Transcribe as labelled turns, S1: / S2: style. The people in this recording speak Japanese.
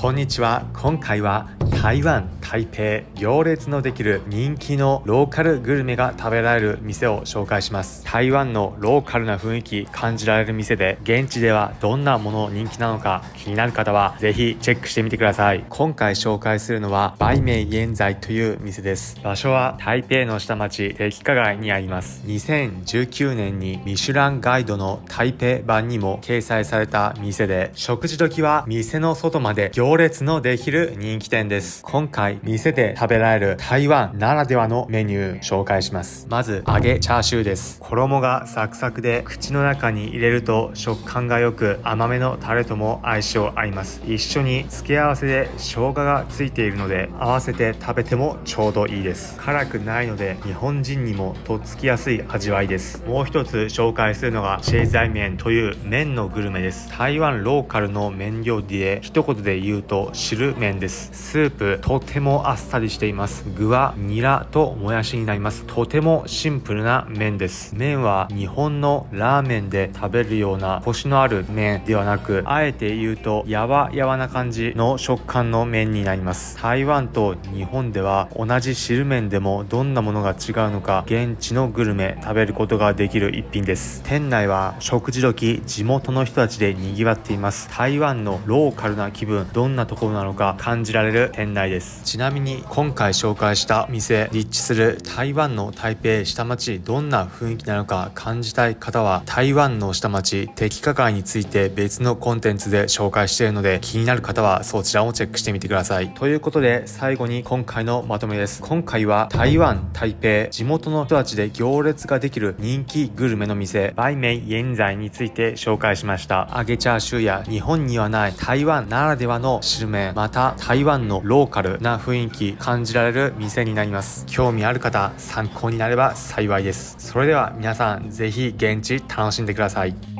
S1: こんにちは。今回は台湾。台北行列のできる人気のローカルグルメが食べられる店を紹介します。台湾のローカルな雰囲気感じられる店で現地ではどんなもの人気なのか気になる方はぜひチェックしてみてください。今回紹介するのはバイメイ現在という店です。場所は台北の下町適化街にあります。2019年にミシュランガイドの台北版にも掲載された店で食事時は店の外まで行列のできる人気店です。今回店で食べられる台湾ならではのメニュー紹介します。まず揚げチャーシューです。衣がサクサクで口の中に入れると食感が良く甘めのタレとも相性合います。一緒に付け合わせで生姜がついているので合わせて食べてもちょうどいいです。辛くないので日本人にもとっつきやすい味わいです。もう一つ紹介するのがシェイザイ麺という麺のグルメです。台湾ローカルの麺料理で一言で言うと汁麺です。スープとてももあっさりしています。具はニラともやしになります。とてもシンプルな麺です。麺は日本のラーメンで食べるようなコシのある麺ではなくあえて言うとやわやわな感じの食感の麺になります。台湾と日本では同じ汁麺でもどんなものが違うのか現地のグルメ食べることができる一品です。店内は食事時地元の人たちで賑わっています。台湾のローカルな気分どんなところなのか感じられる店内です。なみに今回紹介した店立地する台湾の台北下町どんな雰囲気なのか感じたい方は台湾の下町適化街について別のコンテンツで紹介しているので気になる方はそちらもチェックしてみてください。ということで最後に今回のまとめです。今回は台湾台北地元の人たちで行列ができる人気グルメの店バイメイ現在について紹介しました。揚げチャーシューや日本にはない台湾ならではの汁麺また台湾のローカルな雰囲気感じられる店になります。興味ある方参考になれば幸いです。それでは皆さん是非現地楽しんでください。